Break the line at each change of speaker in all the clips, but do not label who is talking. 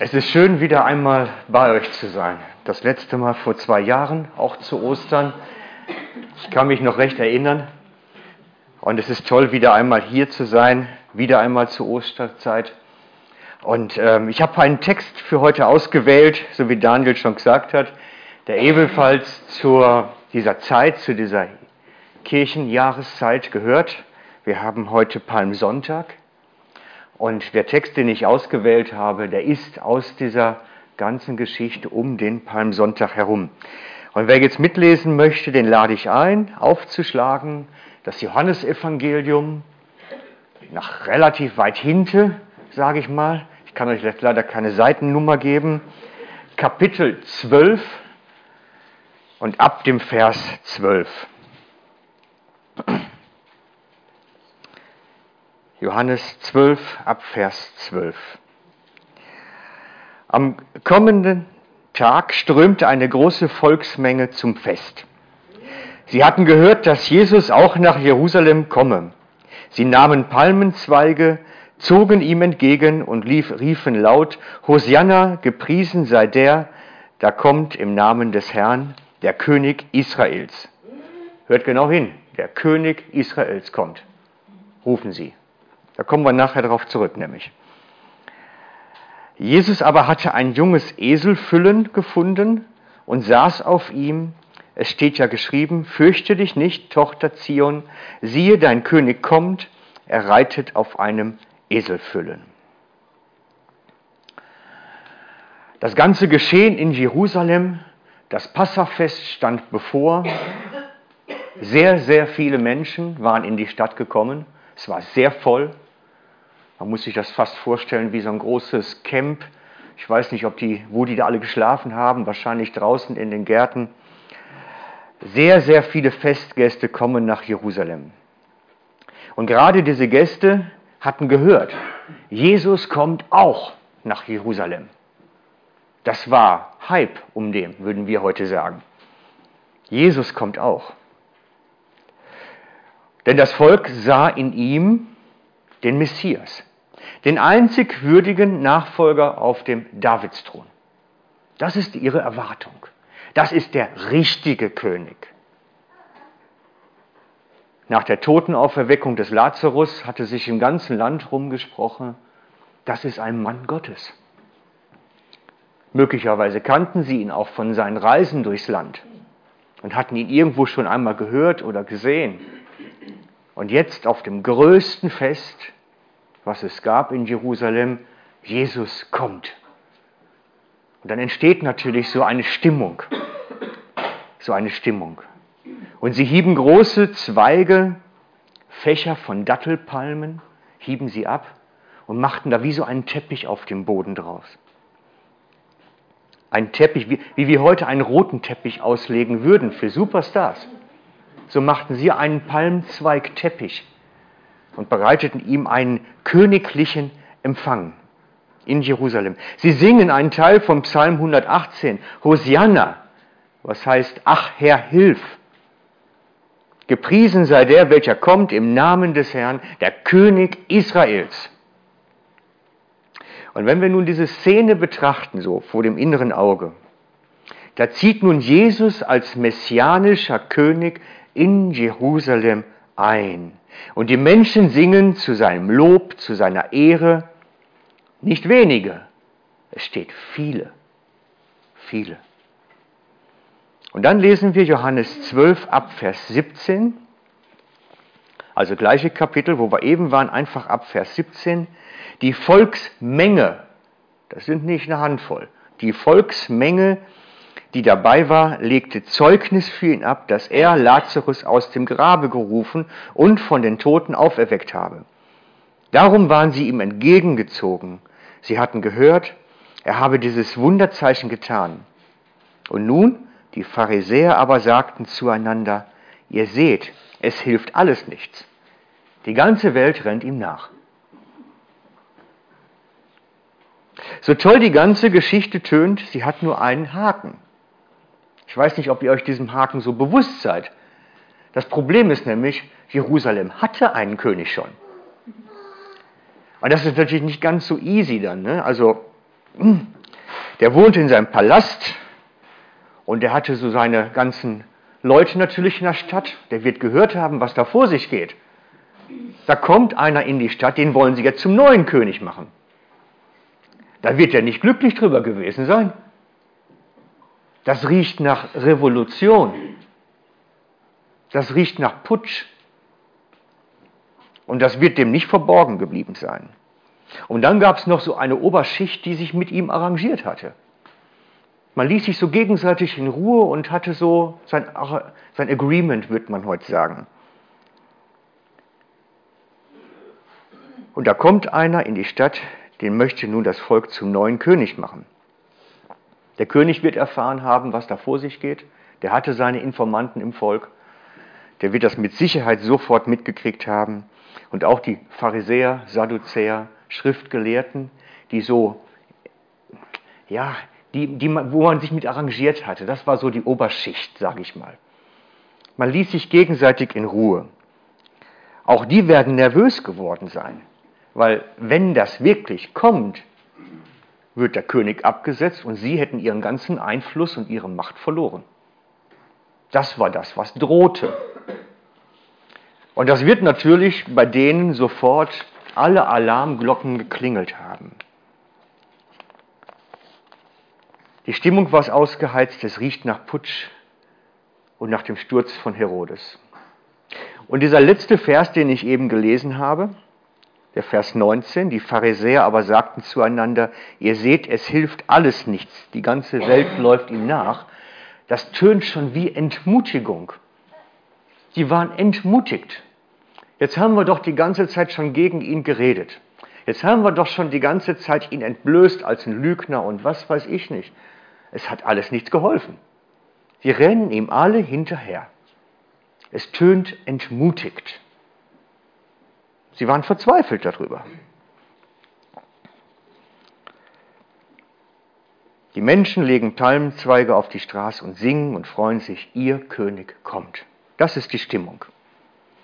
Es ist schön, wieder einmal bei euch zu sein. Das letzte Mal vor zwei Jahren, auch zu Ostern. Ich kann mich noch recht erinnern. Und es ist toll, wieder einmal hier zu sein, wieder einmal zur Osterzeit. Und ähm, ich habe einen Text für heute ausgewählt, so wie Daniel schon gesagt hat, der ebenfalls zu dieser Zeit, zu dieser Kirchenjahreszeit gehört. Wir haben heute Palmsonntag. Und der Text, den ich ausgewählt habe, der ist aus dieser ganzen Geschichte um den Palmsonntag herum. Und wer jetzt mitlesen möchte, den lade ich ein, aufzuschlagen, das Johannesevangelium nach relativ weit hinten, sage ich mal. Ich kann euch leider keine Seitennummer geben. Kapitel 12 und ab dem Vers 12. Johannes 12 ab Vers 12. Am kommenden Tag strömte eine große Volksmenge zum Fest. Sie hatten gehört, dass Jesus auch nach Jerusalem komme. Sie nahmen Palmenzweige, zogen ihm entgegen und lief, riefen laut, Hosianna, gepriesen sei der, da kommt im Namen des Herrn, der König Israels. Hört genau hin, der König Israels kommt. Rufen sie. Da kommen wir nachher darauf zurück, nämlich. Jesus aber hatte ein junges Eselfüllen gefunden und saß auf ihm. Es steht ja geschrieben, fürchte dich nicht, Tochter Zion, siehe, dein König kommt, er reitet auf einem Eselfüllen. Das ganze Geschehen in Jerusalem, das Passafest stand bevor. Sehr, sehr viele Menschen waren in die Stadt gekommen. Es war sehr voll. Man muss sich das fast vorstellen wie so ein großes Camp. Ich weiß nicht, ob die, wo die da alle geschlafen haben, wahrscheinlich draußen in den Gärten. Sehr, sehr viele Festgäste kommen nach Jerusalem. Und gerade diese Gäste hatten gehört, Jesus kommt auch nach Jerusalem. Das war Hype um dem, würden wir heute sagen. Jesus kommt auch. Denn das Volk sah in ihm den Messias den einzig würdigen Nachfolger auf dem Davidsthron. Das ist ihre Erwartung. Das ist der richtige König. Nach der Totenauferweckung des Lazarus hatte sich im ganzen Land rumgesprochen, das ist ein Mann Gottes. Möglicherweise kannten sie ihn auch von seinen Reisen durchs Land und hatten ihn irgendwo schon einmal gehört oder gesehen. Und jetzt auf dem größten Fest was es gab in Jerusalem, Jesus kommt. Und dann entsteht natürlich so eine Stimmung, so eine Stimmung. Und sie hieben große Zweige, Fächer von Dattelpalmen, hieben sie ab und machten da wie so einen Teppich auf dem Boden draus. Ein Teppich, wie, wie wir heute einen roten Teppich auslegen würden für Superstars. So machten sie einen Palmzweigteppich und bereiteten ihm einen königlichen Empfang in Jerusalem. Sie singen einen Teil vom Psalm 118, Hosianna, was heißt, ach Herr, hilf. Gepriesen sei der, welcher kommt im Namen des Herrn, der König Israels. Und wenn wir nun diese Szene betrachten, so vor dem inneren Auge, da zieht nun Jesus als messianischer König in Jerusalem ein. Und die Menschen singen zu seinem Lob, zu seiner Ehre, nicht wenige, es steht viele, viele. Und dann lesen wir Johannes 12 ab Vers 17, also gleiche Kapitel, wo wir eben waren, einfach ab Vers 17. Die Volksmenge, das sind nicht eine Handvoll, die Volksmenge die dabei war, legte Zeugnis für ihn ab, dass er Lazarus aus dem Grabe gerufen und von den Toten auferweckt habe. Darum waren sie ihm entgegengezogen. Sie hatten gehört, er habe dieses Wunderzeichen getan. Und nun, die Pharisäer aber sagten zueinander, ihr seht, es hilft alles nichts. Die ganze Welt rennt ihm nach. So toll die ganze Geschichte tönt, sie hat nur einen Haken. Ich weiß nicht, ob ihr euch diesem Haken so bewusst seid. Das Problem ist nämlich, Jerusalem hatte einen König schon. Und das ist natürlich nicht ganz so easy dann. Ne? Also Hm. Der wohnte in seinem Palast und er hatte so seine ganzen Leute natürlich in der Stadt. Der wird gehört haben, was da vor sich geht. Da kommt einer in die Stadt, den wollen sie jetzt zum neuen König machen. Da wird er nicht glücklich drüber gewesen sein. Das riecht nach Revolution. Das riecht nach Putsch. Und das wird dem nicht verborgen geblieben sein. Und dann gab es noch so eine Oberschicht, die sich mit ihm arrangiert hatte. Man ließ sich so gegenseitig in Ruhe und hatte so sein, sein Agreement, würde man heute sagen. Und da kommt einer in die Stadt, den möchte nun das Volk zum neuen König machen. Der König wird erfahren haben, was da vor sich geht. Der hatte seine Informanten im Volk. Der wird das mit Sicherheit sofort mitgekriegt haben. Und auch die Pharisäer, Sadduzäer, Schriftgelehrten, die so, ja, die, die, wo man sich mit arrangiert hatte. Das war so die Oberschicht, sage ich mal. Man ließ sich gegenseitig in Ruhe. Auch die werden nervös geworden sein, weil wenn das wirklich kommt, wird der König abgesetzt und sie hätten ihren ganzen Einfluss und ihre Macht verloren. Das war das, was drohte. Und das wird natürlich bei denen sofort alle Alarmglocken geklingelt haben. Die Stimmung war ausgeheizt, es riecht nach Putsch und nach dem Sturz von Herodes. Und dieser letzte Vers, den ich eben gelesen habe, der Vers 19, die Pharisäer aber sagten zueinander, ihr seht, es hilft alles nichts, die ganze Welt läuft ihm nach, das tönt schon wie Entmutigung. Sie waren entmutigt. Jetzt haben wir doch die ganze Zeit schon gegen ihn geredet. Jetzt haben wir doch schon die ganze Zeit ihn entblößt als ein Lügner und was weiß ich nicht. Es hat alles nichts geholfen. Sie rennen ihm alle hinterher. Es tönt entmutigt. Sie waren verzweifelt darüber. Die Menschen legen Palmzweige auf die Straße und singen und freuen sich, ihr König kommt. Das ist die Stimmung.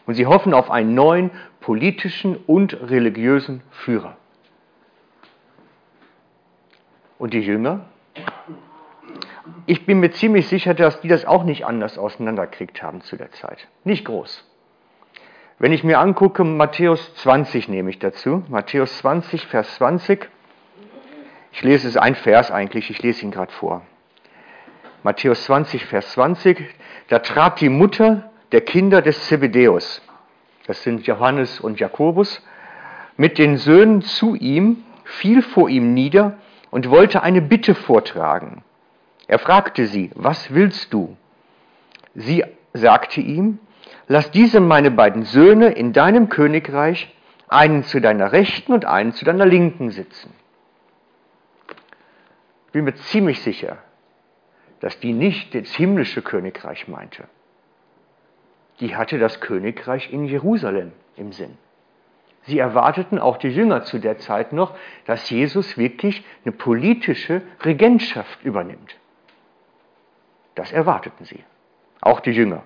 Und sie hoffen auf einen neuen politischen und religiösen Führer. Und die Jünger? Ich bin mir ziemlich sicher, dass die das auch nicht anders auseinanderkriegt haben zu der Zeit. Nicht groß. Wenn ich mir angucke, Matthäus 20 nehme ich dazu. Matthäus 20, Vers 20. Ich lese es ein Vers eigentlich, ich lese ihn gerade vor. Matthäus 20, Vers 20. Da trat die Mutter der Kinder des Zebedeus, das sind Johannes und Jakobus, mit den Söhnen zu ihm, fiel vor ihm nieder und wollte eine Bitte vortragen. Er fragte sie, was willst du? Sie sagte ihm, lass diese meine beiden Söhne in deinem Königreich, einen zu deiner Rechten und einen zu deiner Linken sitzen. Ich bin mir ziemlich sicher, dass die nicht das himmlische Königreich meinte die hatte das Königreich in Jerusalem im Sinn. Sie erwarteten auch die Jünger zu der Zeit noch, dass Jesus wirklich eine politische Regentschaft übernimmt. Das erwarteten sie. Auch die Jünger.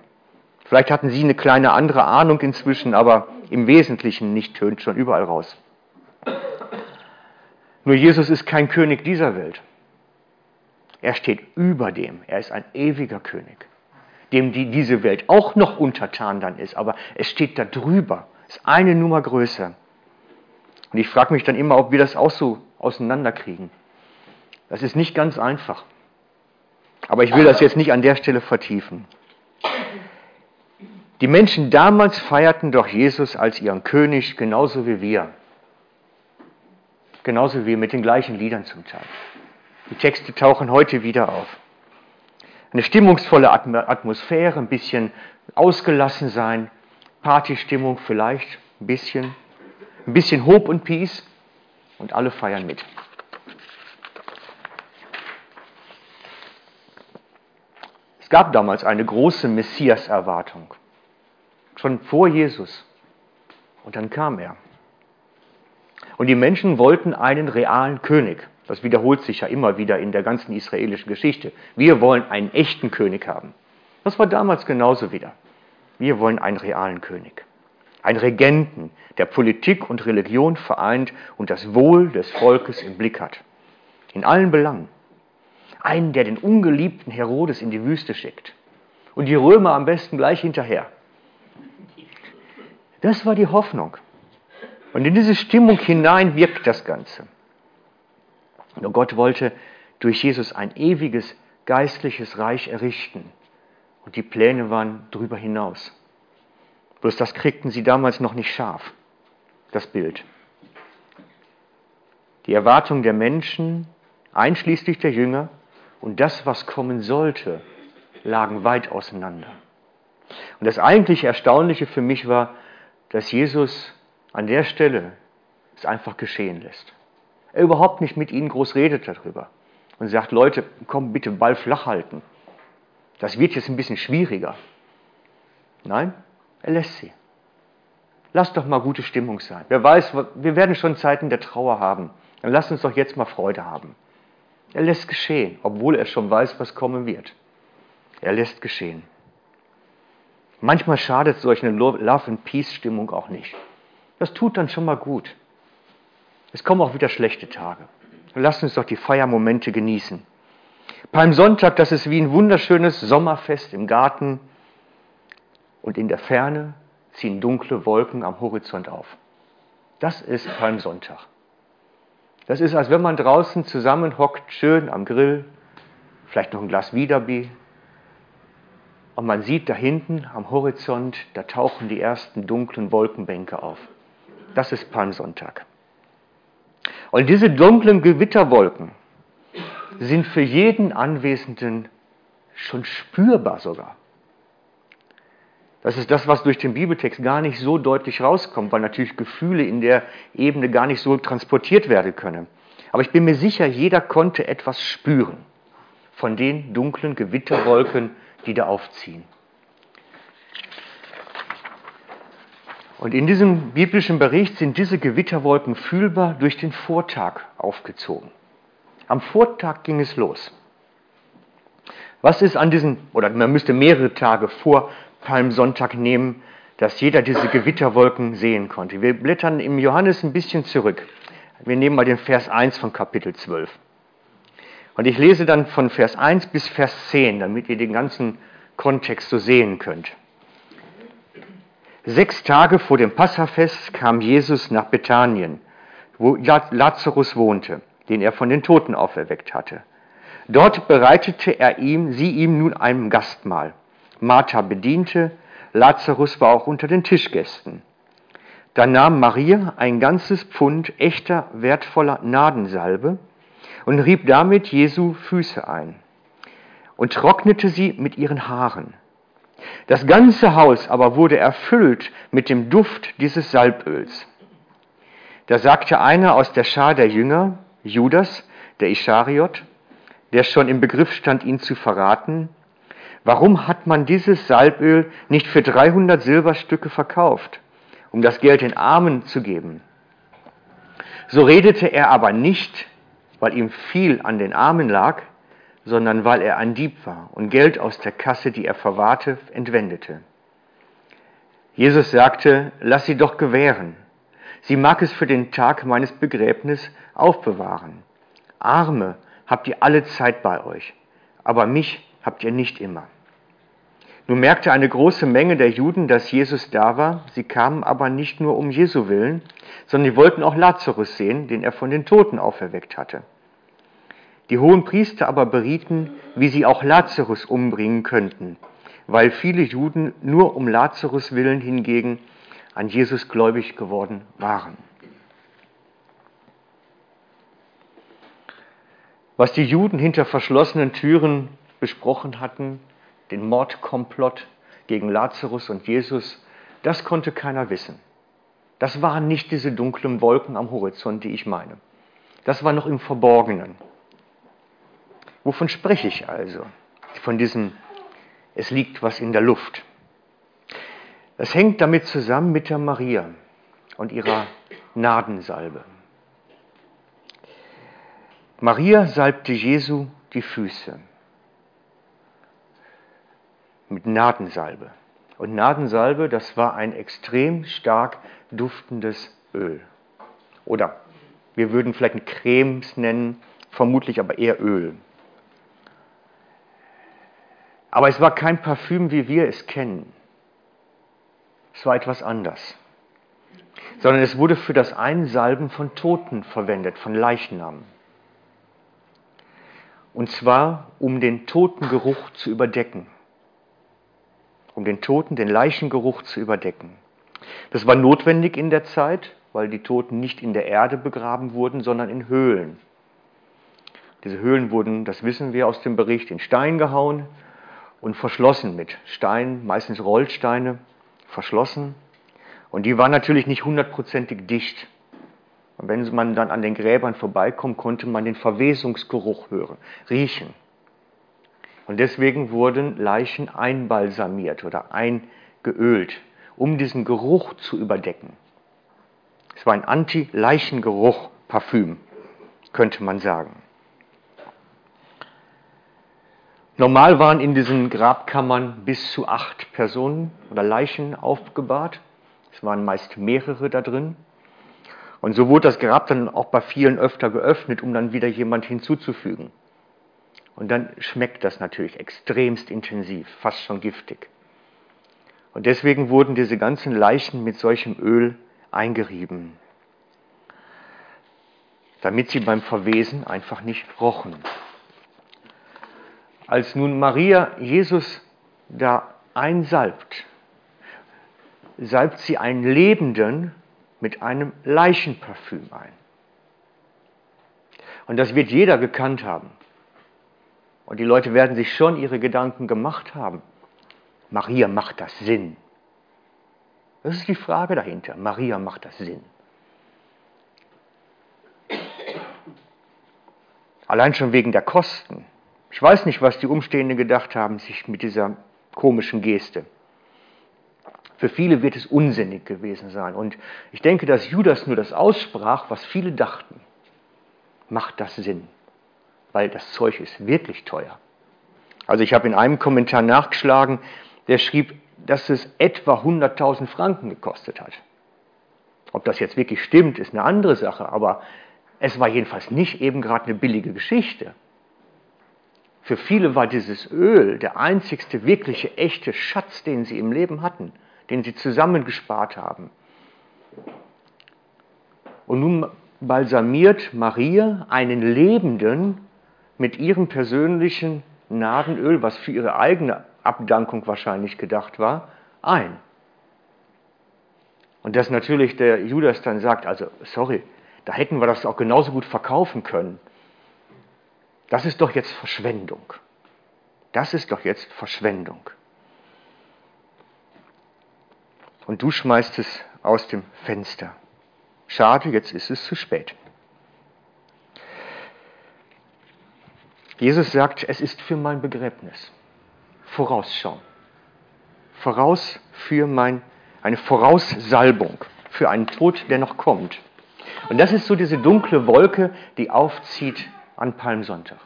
Vielleicht hatten sie eine kleine andere Ahnung inzwischen, aber im Wesentlichen nicht tönt schon überall raus. Nur Jesus ist kein König dieser Welt. Er steht über dem. Er ist ein ewiger König dem die, diese Welt auch noch untertan dann ist, aber es steht da drüber, ist eine Nummer größer. Und ich frage mich dann immer, ob wir das auch so auseinanderkriegen. Das ist nicht ganz einfach. Aber ich will das jetzt nicht an der Stelle vertiefen. Die Menschen damals feierten doch Jesus als ihren König genauso wie wir. Genauso wie wir mit den gleichen Liedern zum Teil. Die Texte tauchen heute wieder auf eine stimmungsvolle Atmosphäre, ein bisschen ausgelassen sein, Partystimmung vielleicht, ein bisschen, ein bisschen Hope und Peace und alle feiern mit. Es gab damals eine große Messias-Erwartung, schon vor Jesus. Und dann kam er. Und die Menschen wollten einen realen König. Das wiederholt sich ja immer wieder in der ganzen israelischen Geschichte. Wir wollen einen echten König haben. Das war damals genauso wieder. Wir wollen einen realen König. Einen Regenten, der Politik und Religion vereint und das Wohl des Volkes im Blick hat. In allen Belangen. Einen, der den ungeliebten Herodes in die Wüste schickt. Und die Römer am besten gleich hinterher. Das war die Hoffnung. Und in diese Stimmung hinein wirkt das Ganze. Nur Gott wollte durch Jesus ein ewiges geistliches Reich errichten. Und die Pläne waren darüber hinaus. Bloß das kriegten sie damals noch nicht scharf, das Bild. Die Erwartung der Menschen, einschließlich der Jünger, und das, was kommen sollte, lagen weit auseinander. Und das eigentlich Erstaunliche für mich war, dass Jesus an der Stelle es einfach geschehen lässt. Er überhaupt nicht mit ihnen groß redet darüber und sagt, Leute, komm bitte Ball flach halten. Das wird jetzt ein bisschen schwieriger. Nein, er lässt sie. Lass doch mal gute Stimmung sein. Wer weiß, wir werden schon Zeiten der Trauer haben. Dann lass uns doch jetzt mal Freude haben. Er lässt geschehen, obwohl er schon weiß, was kommen wird. Er lässt geschehen. Manchmal schadet solch eine Love and Peace Stimmung auch nicht. Das tut dann schon mal gut. Es kommen auch wieder schlechte Tage. Lass uns doch die Feiermomente genießen. Palmsonntag, das ist wie ein wunderschönes Sommerfest im Garten und in der Ferne ziehen dunkle Wolken am Horizont auf. Das ist Palmsonntag. Das ist, als wenn man draußen zusammenhockt, schön am Grill, vielleicht noch ein Glas Wiederbier. Und man sieht da hinten am Horizont, da tauchen die ersten dunklen Wolkenbänke auf. Das ist Palmsonntag. Und diese dunklen Gewitterwolken sind für jeden Anwesenden schon spürbar sogar. Das ist das, was durch den Bibeltext gar nicht so deutlich rauskommt, weil natürlich Gefühle in der Ebene gar nicht so transportiert werden können. Aber ich bin mir sicher, jeder konnte etwas spüren von den dunklen Gewitterwolken, die da aufziehen. Und in diesem biblischen Bericht sind diese Gewitterwolken fühlbar durch den Vortag aufgezogen. Am Vortag ging es los. Was ist an diesen, oder man müsste mehrere Tage vor Palmsonntag nehmen, dass jeder diese Gewitterwolken sehen konnte. Wir blättern im Johannes ein bisschen zurück. Wir nehmen mal den Vers 1 von Kapitel 12. Und ich lese dann von Vers 1 bis Vers 10, damit ihr den ganzen Kontext so sehen könnt. Sechs Tage vor dem Passafest kam Jesus nach Bethanien, wo Lazarus wohnte, den er von den Toten auferweckt hatte. Dort bereitete er ihm, sie ihm nun ein Gastmahl. Martha bediente, Lazarus war auch unter den Tischgästen. Da nahm Maria ein ganzes Pfund echter, wertvoller Nadensalbe und rieb damit Jesu Füße ein und trocknete sie mit ihren Haaren. Das ganze Haus aber wurde erfüllt mit dem Duft dieses Salböls. Da sagte einer aus der Schar der Jünger, Judas, der Ischariot, der schon im Begriff stand, ihn zu verraten, warum hat man dieses Salböl nicht für 300 Silberstücke verkauft, um das Geld den Armen zu geben? So redete er aber nicht, weil ihm viel an den Armen lag, sondern weil er ein Dieb war und Geld aus der Kasse, die er verwahrte, entwendete. Jesus sagte, lass sie doch gewähren. Sie mag es für den Tag meines Begräbnis aufbewahren. Arme habt ihr alle Zeit bei euch, aber mich habt ihr nicht immer. Nun merkte eine große Menge der Juden, dass Jesus da war. Sie kamen aber nicht nur um Jesu willen, sondern sie wollten auch Lazarus sehen, den er von den Toten auferweckt hatte. Die hohen Priester aber berieten, wie sie auch Lazarus umbringen könnten, weil viele Juden nur um Lazarus willen hingegen an Jesus gläubig geworden waren. Was die Juden hinter verschlossenen Türen besprochen hatten, den Mordkomplott gegen Lazarus und Jesus, das konnte keiner wissen. Das waren nicht diese dunklen Wolken am Horizont, die ich meine. Das war noch im Verborgenen. Wovon spreche ich also? Von diesem, es liegt was in der Luft. Das hängt damit zusammen mit der Maria und ihrer Nadensalbe. Maria salbte Jesu die Füße mit Nadensalbe. Und Nadensalbe, das war ein extrem stark duftendes Öl. Oder wir würden vielleicht ein Cremes nennen, vermutlich aber eher Öl. Aber es war kein Parfüm, wie wir es kennen. Es war etwas anders. Sondern es wurde für das Einsalben von Toten verwendet, von Leichnamen. Und zwar, um den Totengeruch zu überdecken. Um den Toten, den Leichengeruch zu überdecken. Das war notwendig in der Zeit, weil die Toten nicht in der Erde begraben wurden, sondern in Höhlen. Diese Höhlen wurden, das wissen wir aus dem Bericht, in Stein gehauen und verschlossen mit Steinen, meistens Rollsteine, verschlossen. Und die waren natürlich nicht hundertprozentig dicht. Und wenn man dann an den Gräbern vorbeikommt, konnte man den Verwesungsgeruch hören, riechen. Und deswegen wurden Leichen einbalsamiert oder eingeölt, um diesen Geruch zu überdecken. Es war ein Anti-Leichengeruch-Parfüm, könnte man sagen. Normal waren in diesen Grabkammern bis zu acht Personen oder Leichen aufgebahrt. Es waren meist mehrere da drin. Und so wurde das Grab dann auch bei vielen öfter geöffnet, um dann wieder jemand hinzuzufügen. Und dann schmeckt das natürlich extremst intensiv, fast schon giftig. Und deswegen wurden diese ganzen Leichen mit solchem Öl eingerieben, damit sie beim Verwesen einfach nicht rochen. Als nun Maria Jesus da einsalbt, salbt sie einen Lebenden mit einem Leichenparfüm ein. Und das wird jeder gekannt haben. Und die Leute werden sich schon ihre Gedanken gemacht haben. Maria macht das Sinn. Das ist die Frage dahinter. Maria macht das Sinn. Allein schon wegen der Kosten. Ich weiß nicht, was die Umstehenden gedacht haben, sich mit dieser komischen Geste. Für viele wird es unsinnig gewesen sein. Und ich denke, dass Judas nur das aussprach, was viele dachten. Macht das Sinn? Weil das Zeug ist wirklich teuer. Also ich habe in einem Kommentar nachgeschlagen, der schrieb, dass es etwa 100.000 Franken gekostet hat. Ob das jetzt wirklich stimmt, ist eine andere Sache, aber es war jedenfalls nicht eben gerade eine billige Geschichte. Für viele war dieses Öl der einzigste wirkliche echte Schatz, den sie im Leben hatten den sie zusammengespart haben. Und nun balsamiert Maria einen Lebenden mit ihrem persönlichen Nadenöl, was für ihre eigene Abdankung wahrscheinlich gedacht war, ein. Und dass natürlich der Judas dann sagt, also sorry, da hätten wir das auch genauso gut verkaufen können. Das ist doch jetzt Verschwendung. Das ist doch jetzt Verschwendung. und du schmeißt es aus dem Fenster. Schade, jetzt ist es zu spät. Jesus sagt, es ist für mein Begräbnis. Vorausschauen. Voraus für mein, eine Voraussalbung für einen Tod, der noch kommt. Und das ist so diese dunkle Wolke, die aufzieht an Palmsonntag.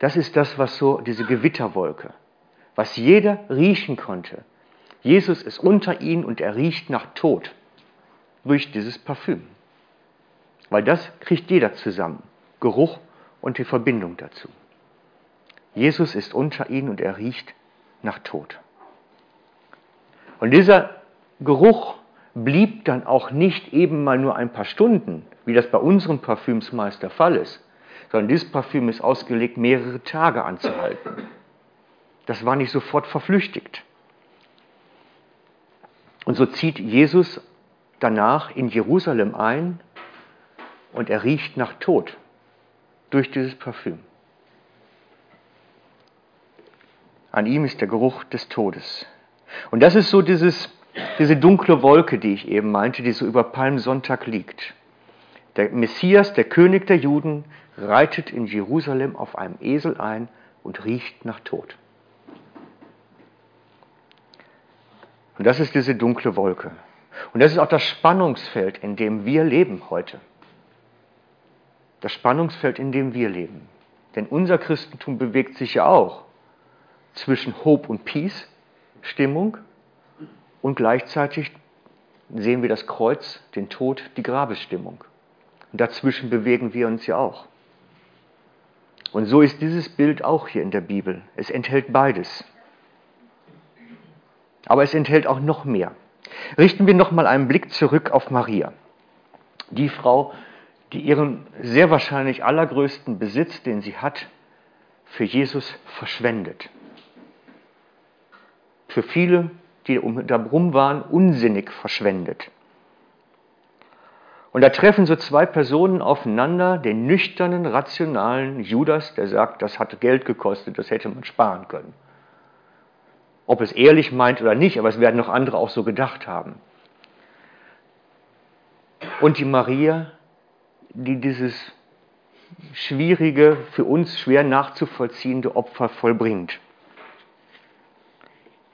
Das ist das, was so, diese Gewitterwolke, was jeder riechen konnte, Jesus ist unter ihnen und er riecht nach Tod durch dieses Parfüm. Weil das kriegt jeder zusammen. Geruch und die Verbindung dazu. Jesus ist unter ihnen und er riecht nach Tod. Und dieser Geruch blieb dann auch nicht eben mal nur ein paar Stunden, wie das bei unseren Parfüms meist der Fall ist, sondern dieses Parfüm ist ausgelegt, mehrere Tage anzuhalten. Das war nicht sofort verflüchtigt. Und so zieht Jesus danach in Jerusalem ein und er riecht nach Tod durch dieses Parfüm. An ihm ist der Geruch des Todes. Und das ist so dieses, diese dunkle Wolke, die ich eben meinte, die so über Palmsonntag liegt. Der Messias, der König der Juden, reitet in Jerusalem auf einem Esel ein und riecht nach Tod. Und das ist diese dunkle Wolke. Und das ist auch das Spannungsfeld, in dem wir leben heute. Das Spannungsfeld, in dem wir leben. Denn unser Christentum bewegt sich ja auch zwischen Hope und Peace, Stimmung, und gleichzeitig sehen wir das Kreuz, den Tod, die Grabesstimmung. Und dazwischen bewegen wir uns ja auch. Und so ist dieses Bild auch hier in der Bibel. Es enthält beides. Aber es enthält auch noch mehr. Richten wir nochmal einen Blick zurück auf Maria. Die Frau, die ihren sehr wahrscheinlich allergrößten Besitz, den sie hat, für Jesus verschwendet. Für viele, die um darum waren, unsinnig verschwendet. Und da treffen so zwei Personen aufeinander, den nüchternen, rationalen Judas, der sagt, das hat Geld gekostet, das hätte man sparen können. Ob es ehrlich meint oder nicht, aber es werden noch andere auch so gedacht haben. Und die Maria, die dieses schwierige, für uns schwer nachzuvollziehende Opfer vollbringt.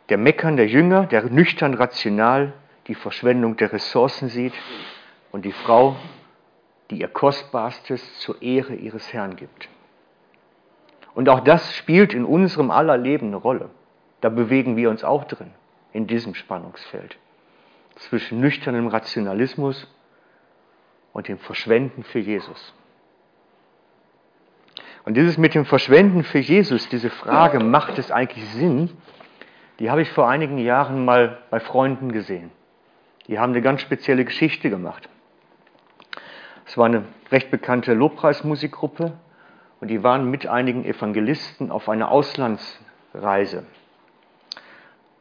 Der Meckern der Jünger, der nüchtern rational die Verschwendung der Ressourcen sieht und die Frau, die ihr Kostbarstes zur Ehre ihres Herrn gibt. Und auch das spielt in unserem aller Leben eine Rolle. Da bewegen wir uns auch drin, in diesem Spannungsfeld. Zwischen nüchternem Rationalismus und dem Verschwenden für Jesus. Und dieses mit dem Verschwenden für Jesus, diese Frage, macht es eigentlich Sinn, die habe ich vor einigen Jahren mal bei Freunden gesehen. Die haben eine ganz spezielle Geschichte gemacht. Es war eine recht bekannte Lobpreismusikgruppe und die waren mit einigen Evangelisten auf einer Auslandsreise.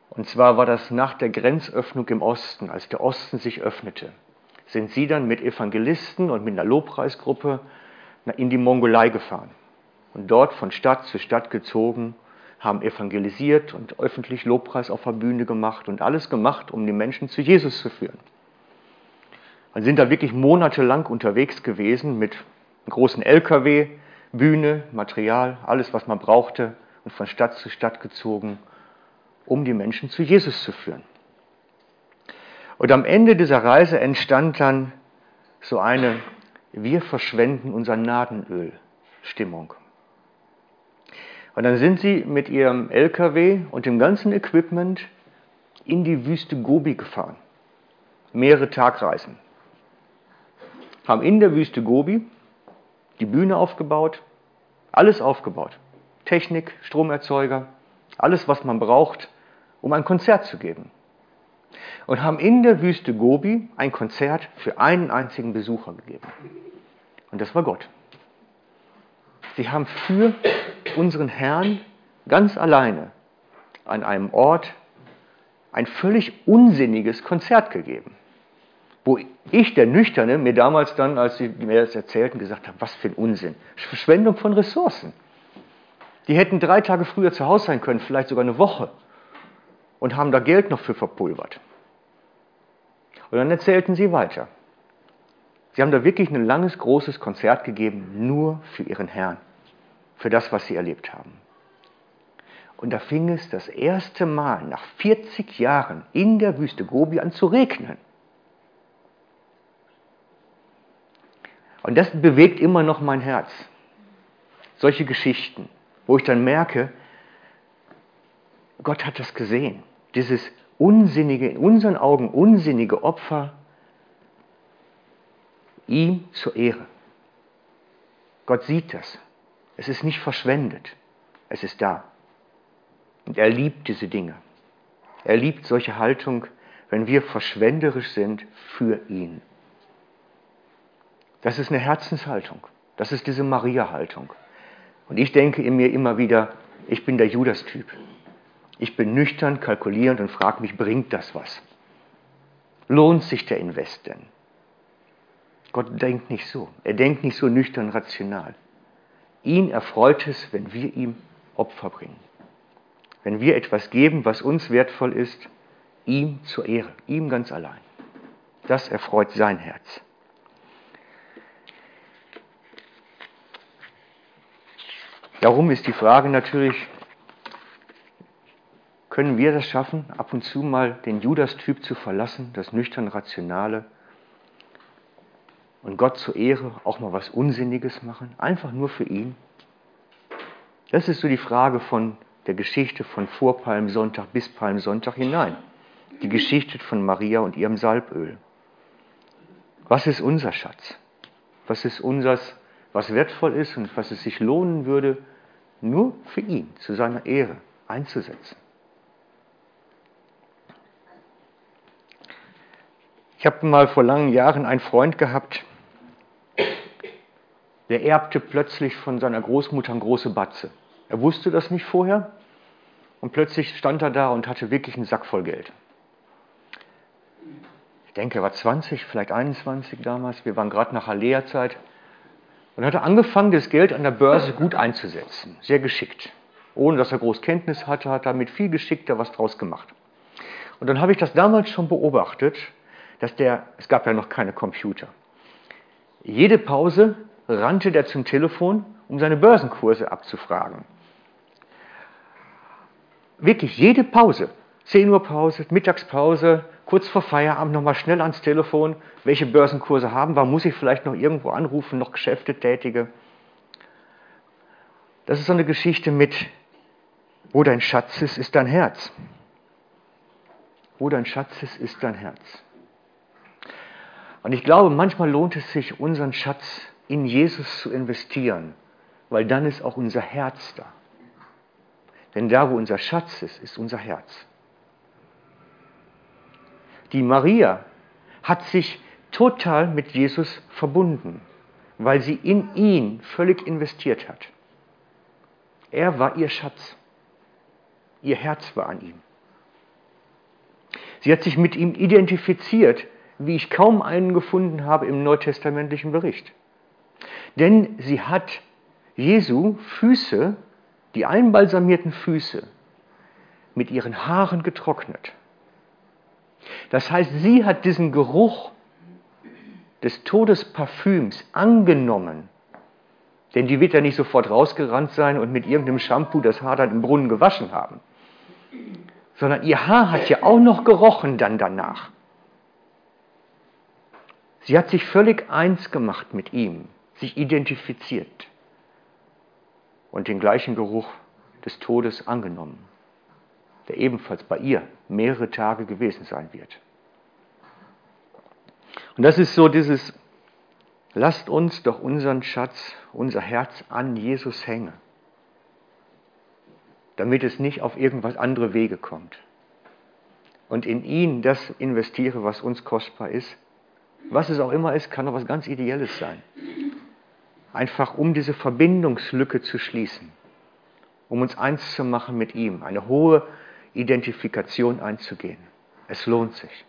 Und zwar war das nach der Grenzöffnung im Osten, als der Osten sich öffnete, sind sie dann mit Evangelisten und mit einer Lobpreisgruppe in die Mongolei gefahren und dort von Stadt zu Stadt gezogen, haben evangelisiert und öffentlich Lobpreis auf der Bühne gemacht und alles gemacht, um die Menschen zu Jesus zu führen. Und sind da wirklich monatelang unterwegs gewesen mit einem großen LKW, Bühne, Material, alles, was man brauchte und von Stadt zu Stadt gezogen, um die Menschen zu Jesus zu führen. Und am Ende dieser Reise entstand dann so eine Wir verschwenden unser Nadenöl Stimmung. Und dann sind sie mit ihrem LKW und dem ganzen Equipment in die Wüste Gobi gefahren. Mehrere Tagreisen haben in der Wüste Gobi die Bühne aufgebaut, alles aufgebaut. Technik, Stromerzeuger, alles, was man braucht, um ein Konzert zu geben. Und haben in der Wüste Gobi ein Konzert für einen einzigen Besucher gegeben. Und das war Gott. Sie haben für unseren Herrn ganz alleine an einem Ort ein völlig unsinniges Konzert gegeben wo ich, der Nüchterne, mir damals dann, als sie mir das erzählten, gesagt habe, was für ein Unsinn. Verschwendung von Ressourcen. Die hätten drei Tage früher zu Hause sein können, vielleicht sogar eine Woche. Und haben da Geld noch für verpulvert. Und dann erzählten sie weiter. Sie haben da wirklich ein langes, großes Konzert gegeben, nur für ihren Herrn. Für das, was sie erlebt haben. Und da fing es das erste Mal nach 40 Jahren in der Wüste Gobi an zu regnen. Und das bewegt immer noch mein Herz. Solche Geschichten, wo ich dann merke, Gott hat das gesehen. Dieses unsinnige, in unseren Augen unsinnige Opfer ihm zur Ehre. Gott sieht das. Es ist nicht verschwendet. Es ist da. Und er liebt diese Dinge. Er liebt solche Haltung, wenn wir verschwenderisch sind für ihn. Das ist eine Herzenshaltung. Das ist diese Maria-Haltung. Und ich denke in mir immer wieder, ich bin der Judas-Typ. Ich bin nüchtern, kalkulierend und frage mich, bringt das was? Lohnt sich der Invest denn? Gott denkt nicht so. Er denkt nicht so nüchtern rational. Ihn erfreut es, wenn wir ihm Opfer bringen. Wenn wir etwas geben, was uns wertvoll ist, ihm zur Ehre, ihm ganz allein. Das erfreut sein Herz. Darum ist die Frage natürlich, können wir das schaffen, ab und zu mal den Judas-Typ zu verlassen, das nüchtern Rationale und Gott zur Ehre auch mal was Unsinniges machen, einfach nur für ihn? Das ist so die Frage von der Geschichte von vor Palmsonntag bis Palmsonntag hinein. Die Geschichte von Maria und ihrem Salböl. Was ist unser Schatz? was ist unseres, was wertvoll ist und was es sich lohnen würde, nur für ihn, zu seiner Ehre einzusetzen. Ich habe mal vor langen Jahren einen Freund gehabt, der erbte plötzlich von seiner Großmutter eine große Batze. Er wusste das nicht vorher und plötzlich stand er da und hatte wirklich einen Sack voll Geld. Ich denke, er war 20, vielleicht 21 damals. Wir waren gerade nach Alea-Zeit. Und hat er angefangen, das Geld an der Börse gut einzusetzen. Sehr geschickt. Ohne dass er groß Kenntnis hatte, hat er mit viel Geschickter was draus gemacht. Und dann habe ich das damals schon beobachtet, dass der, es gab ja noch keine Computer. Jede Pause rannte der zum Telefon, um seine Börsenkurse abzufragen. Wirklich jede Pause, 10 Uhr Pause, Mittagspause, kurz vor Feierabend nochmal schnell ans Telefon, welche Börsenkurse haben wir, muss ich vielleicht noch irgendwo anrufen, noch Geschäfte tätige. Das ist so eine Geschichte mit, wo dein Schatz ist, ist dein Herz. Wo dein Schatz ist, ist dein Herz. Und ich glaube, manchmal lohnt es sich, unseren Schatz in Jesus zu investieren, weil dann ist auch unser Herz da. Denn da, wo unser Schatz ist, ist unser Herz. Die Maria hat sich total mit Jesus verbunden, weil sie in ihn völlig investiert hat. Er war ihr Schatz. Ihr Herz war an ihm. Sie hat sich mit ihm identifiziert, wie ich kaum einen gefunden habe im neutestamentlichen Bericht. Denn sie hat Jesu Füße, die einbalsamierten Füße, mit ihren Haaren getrocknet. Das heißt, sie hat diesen Geruch des Todesparfüms angenommen. Denn die wird ja nicht sofort rausgerannt sein und mit irgendeinem Shampoo das Haar dann im Brunnen gewaschen haben. Sondern ihr Haar hat ja auch noch gerochen dann danach. Sie hat sich völlig eins gemacht mit ihm sich identifiziert und den gleichen Geruch des Todes angenommen, der ebenfalls bei ihr mehrere Tage gewesen sein wird. Und das ist so dieses, lasst uns doch unseren Schatz, unser Herz an Jesus hängen, damit es nicht auf irgendwas andere Wege kommt. Und in ihn das investiere, was uns kostbar ist. Was es auch immer ist, kann doch was ganz Ideelles sein einfach um diese Verbindungslücke zu schließen, um uns eins zu machen mit ihm, eine hohe Identifikation einzugehen. Es lohnt sich.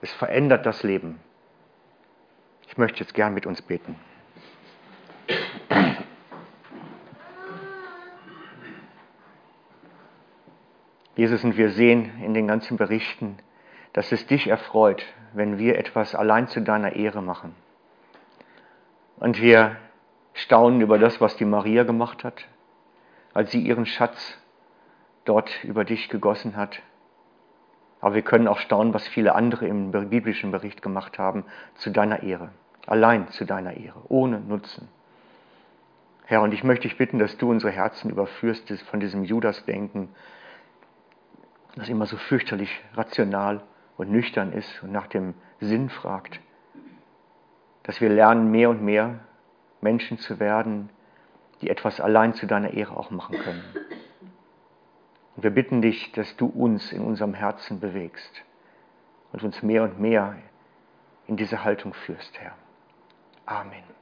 Es verändert das Leben. Ich möchte jetzt gern mit uns beten. Jesus, und wir sehen in den ganzen Berichten, dass es dich erfreut, wenn wir etwas allein zu deiner Ehre machen. Und wir staunen über das, was die Maria gemacht hat, als sie ihren Schatz dort über dich gegossen hat. Aber wir können auch staunen, was viele andere im biblischen Bericht gemacht haben, zu deiner Ehre, allein zu deiner Ehre, ohne Nutzen. Herr, und ich möchte dich bitten, dass du unsere Herzen überführst von diesem Judas-Denken, das immer so fürchterlich rational und nüchtern ist und nach dem Sinn fragt, dass wir lernen, mehr und mehr Menschen zu werden, die etwas allein zu deiner Ehre auch machen können. Und wir bitten dich, dass du uns in unserem Herzen bewegst und uns mehr und mehr in diese Haltung führst, Herr. Amen.